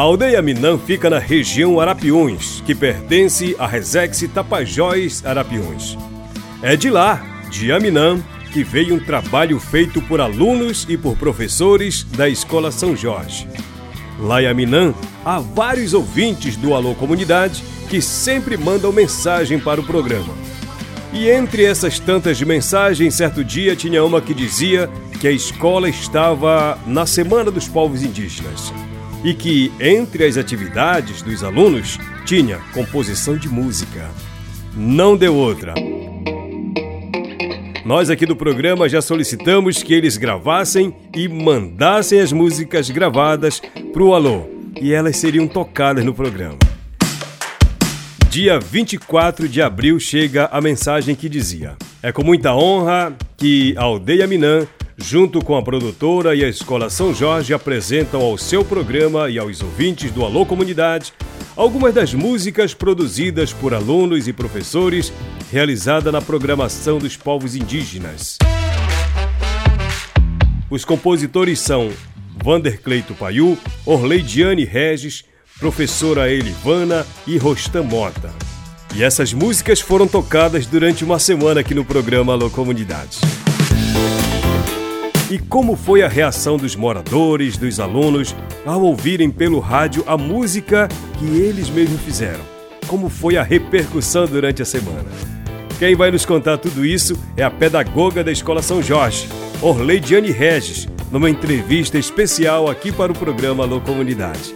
Aldeia Minã fica na região Arapiões, que pertence à Resex Tapajós Arapiões. É de lá, de Aminã, que veio um trabalho feito por alunos e por professores da Escola São Jorge. Lá em Aminã, há vários ouvintes do Alô Comunidade que sempre mandam mensagem para o programa. E entre essas tantas mensagens, certo dia tinha uma que dizia que a escola estava na Semana dos Povos Indígenas e que entre as atividades dos alunos tinha composição de música. Não deu outra. Nós aqui do programa já solicitamos que eles gravassem e mandassem as músicas gravadas para o Alô e elas seriam tocadas no programa. Dia 24 de abril chega a mensagem que dizia: É com muita honra que a Aldeia Minã junto com a produtora e a Escola São Jorge, apresentam ao seu programa e aos ouvintes do Alô Comunidade algumas das músicas produzidas por alunos e professores realizada na programação dos povos indígenas. Os compositores são Vander Cleito Paiu, Orleidiane Regis, professora Elivana e Rostam Mota. E essas músicas foram tocadas durante uma semana aqui no programa Alô Comunidade. E como foi a reação dos moradores, dos alunos, ao ouvirem pelo rádio a música que eles mesmos fizeram? Como foi a repercussão durante a semana? Quem vai nos contar tudo isso é a pedagoga da Escola São Jorge, Orleidiane Regis, numa entrevista especial aqui para o programa Alô Comunidade.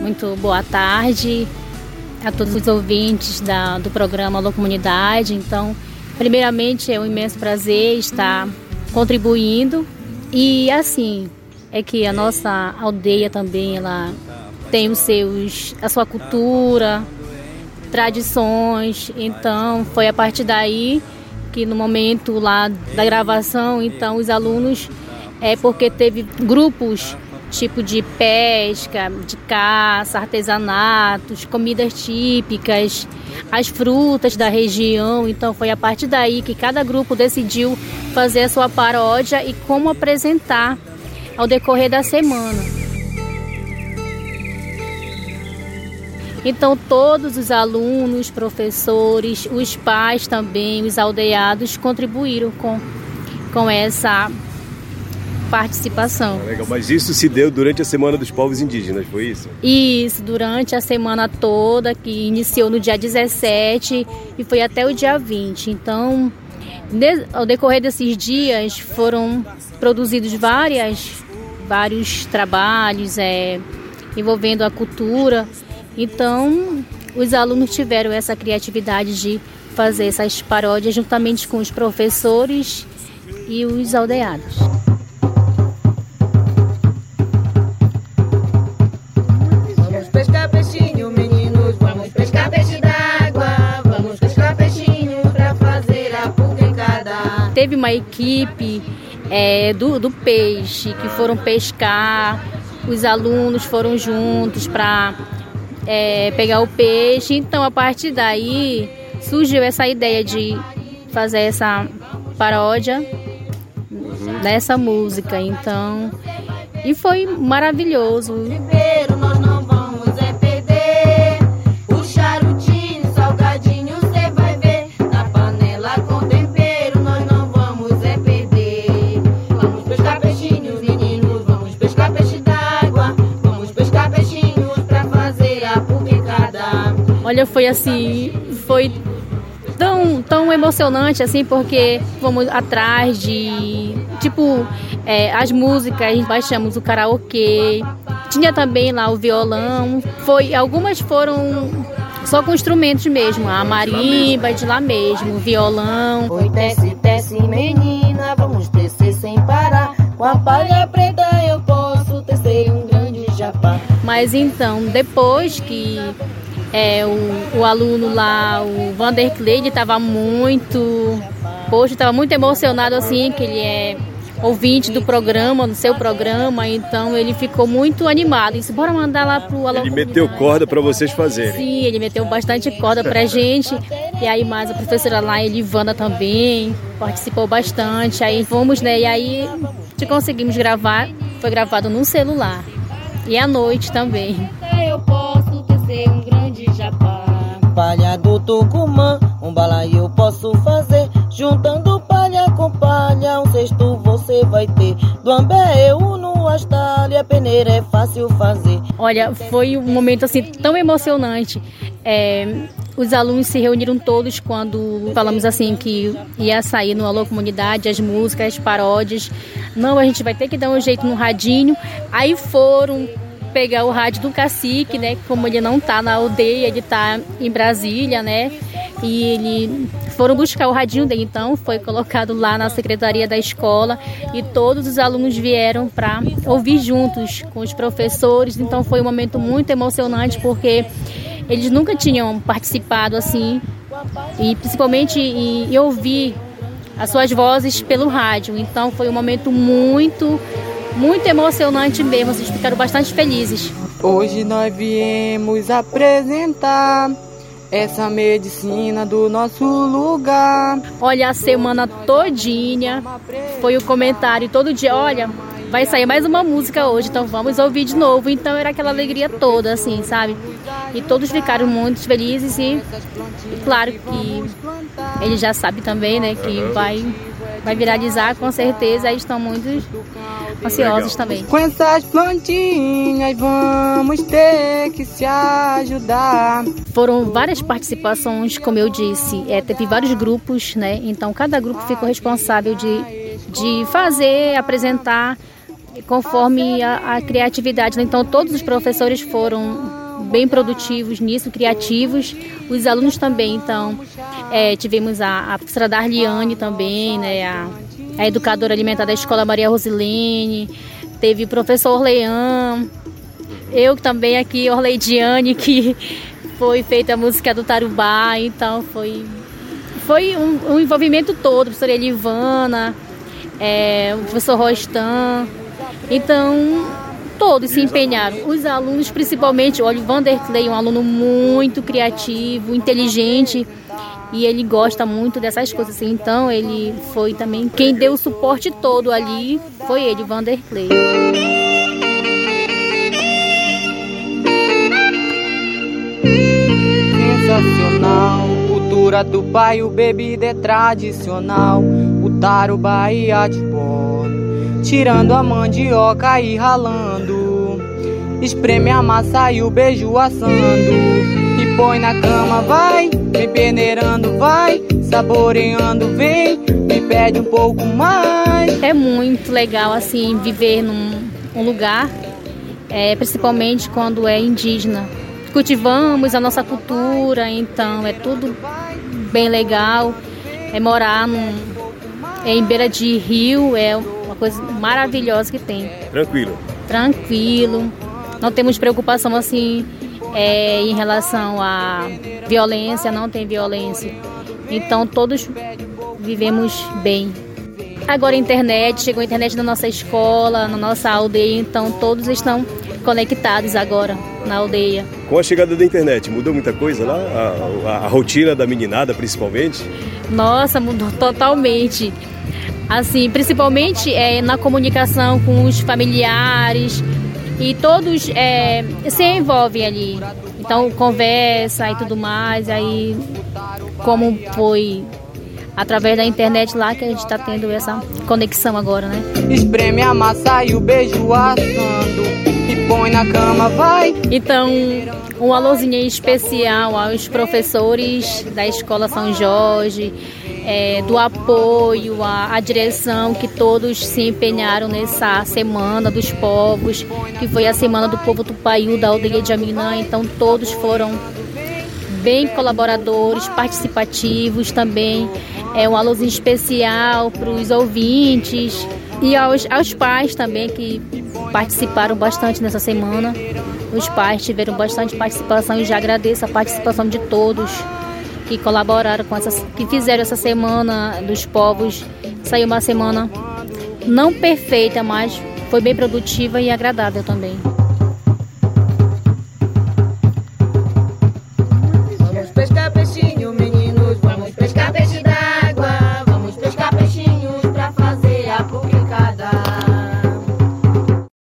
Muito boa tarde a todos os ouvintes da, do programa Alô Comunidade. Então, primeiramente é um imenso prazer estar contribuindo e assim é que a nossa aldeia também ela tem os seus a sua cultura, tradições. Então, foi a partir daí que no momento lá da gravação, então os alunos é porque teve grupos tipo de pesca, de caça, artesanatos, comidas típicas, as frutas da região. Então foi a partir daí que cada grupo decidiu fazer a sua paródia e como apresentar ao decorrer da semana. Então todos os alunos, professores, os pais também, os aldeados contribuíram com, com essa participação. Ah, legal, mas isso se deu durante a Semana dos Povos Indígenas, foi isso? Isso, durante a semana toda, que iniciou no dia 17 e foi até o dia 20. Então, ao decorrer desses dias, foram produzidos várias, vários trabalhos é, envolvendo a cultura. Então, os alunos tiveram essa criatividade de fazer essas paródias juntamente com os professores e os aldeados. Teve uma equipe é, do, do peixe que foram pescar, os alunos foram juntos para é, pegar o peixe. Então, a partir daí, surgiu essa ideia de fazer essa paródia dessa música. Então, e foi maravilhoso. Olha, foi assim, foi tão, tão emocionante assim, porque fomos atrás de, tipo, é, as músicas, baixamos o karaokê, tinha também lá o violão, foi, algumas foram só com instrumentos mesmo, a marimba de lá mesmo, o violão. Oi, desce, desce, menina, vamos descer sem parar, com a palha preta eu posso tecer um grande japá. Mas então, depois que é, o, o aluno lá, o Vander Cleide, estava muito. Poxa, estava muito emocionado assim, que ele é ouvinte do programa, do seu programa, então ele ficou muito animado. Disse, bora mandar lá pro Alô Ele meteu corda para vocês fazerem. Sim, ele meteu bastante corda pra gente. E aí mais a professora lá, Elivana também, participou bastante. Aí fomos, né? E aí conseguimos gravar, foi gravado no celular. E à noite também. Palha do Tucumã, um balaio eu posso fazer. Juntando palha com palha, um cesto você vai ter. Do ambé eu no astalho, a peneira é fácil fazer. Olha, foi um momento assim tão emocionante. É, os alunos se reuniram todos quando falamos assim que ia sair no Alô Comunidade as músicas, as paródias. Não, a gente vai ter que dar um jeito no radinho. Aí foram pegar o rádio do cacique, né? Como ele não tá na aldeia, ele tá em Brasília, né? E ele foram buscar o radinho dele, então foi colocado lá na secretaria da escola e todos os alunos vieram para ouvir juntos com os professores. Então foi um momento muito emocionante porque eles nunca tinham participado assim e principalmente em, ouvir as suas vozes pelo rádio. Então foi um momento muito muito emocionante mesmo, vocês ficaram bastante felizes. Hoje nós viemos apresentar essa medicina do nosso lugar. Olha, a semana todinha foi o comentário todo dia, olha, vai sair mais uma música hoje, então vamos ouvir de novo. Então era aquela alegria toda, assim, sabe? E todos ficaram muito felizes e, e claro que ele já sabe também, né, que vai vai viralizar com certeza, estão muito ansiosos também. Com essas plantinhas vamos ter que se ajudar. Foram várias participações, como eu disse, é, teve vários grupos, né? Então cada grupo ficou responsável de, de fazer, apresentar conforme a, a criatividade. Né? Então todos os professores foram bem produtivos nisso, criativos. Os alunos também, então, é, tivemos a, a professora Darliane também, né, a, a educadora alimentar da Escola Maria Rosilene, teve o professor Orlean, eu também aqui, Orleidiane, que foi feita a música do Tarubá, então foi, foi um, um envolvimento todo, a professora Elivana, é, o professor Rostan, então todos se empenharam. Os alunos, principalmente, olha, o Vanderlei, um aluno muito criativo, inteligente, e ele gosta muito dessas coisas. Assim. Então, ele foi também quem deu o suporte todo ali, foi ele, o Vanderlei. Sensacional, cultura do bairro, bebida é tradicional. O tarubá e a de tirando a mandioca e ralando. Espreme a massa e o beijo assando. E põe na cama, vai, vem peneirando, vai, saboreando, vem, me pede um pouco mais. É muito legal assim viver num um lugar, é, principalmente quando é indígena. Cultivamos a nossa cultura, então é tudo bem legal. É morar num, é em beira de rio, é coisa maravilhosa que tem. Tranquilo. Tranquilo. Não temos preocupação assim é, em relação à violência, não tem violência. Então todos vivemos bem. Agora a internet, chegou a internet na nossa escola, na nossa aldeia, então todos estão conectados agora na aldeia. Com a chegada da internet, mudou muita coisa lá? A, a, a rotina da meninada, principalmente? Nossa, mudou totalmente assim, principalmente é, na comunicação com os familiares e todos é, se envolvem ali. Então conversa e tudo mais, aí como foi através da internet lá que a gente está tendo essa conexão agora, né? Espreme a massa e o beijo assando e põe na cama, vai. Então, um alôzinho especial aos professores da Escola São Jorge, é, do apoio à, à, direção que todos se empenharam nessa Semana dos Povos, que foi a Semana do Povo Tupaiú da aldeia de Aminã. Então todos foram bem colaboradores, participativos também. É um alôzinho especial para os ouvintes e aos, aos pais também que participaram bastante nessa semana. Os pais tiveram bastante participação e já agradeço a participação de todos que colaboraram com essas, que fizeram essa semana dos povos. Saiu uma semana não perfeita, mas foi bem produtiva e agradável também. Pescar peixinho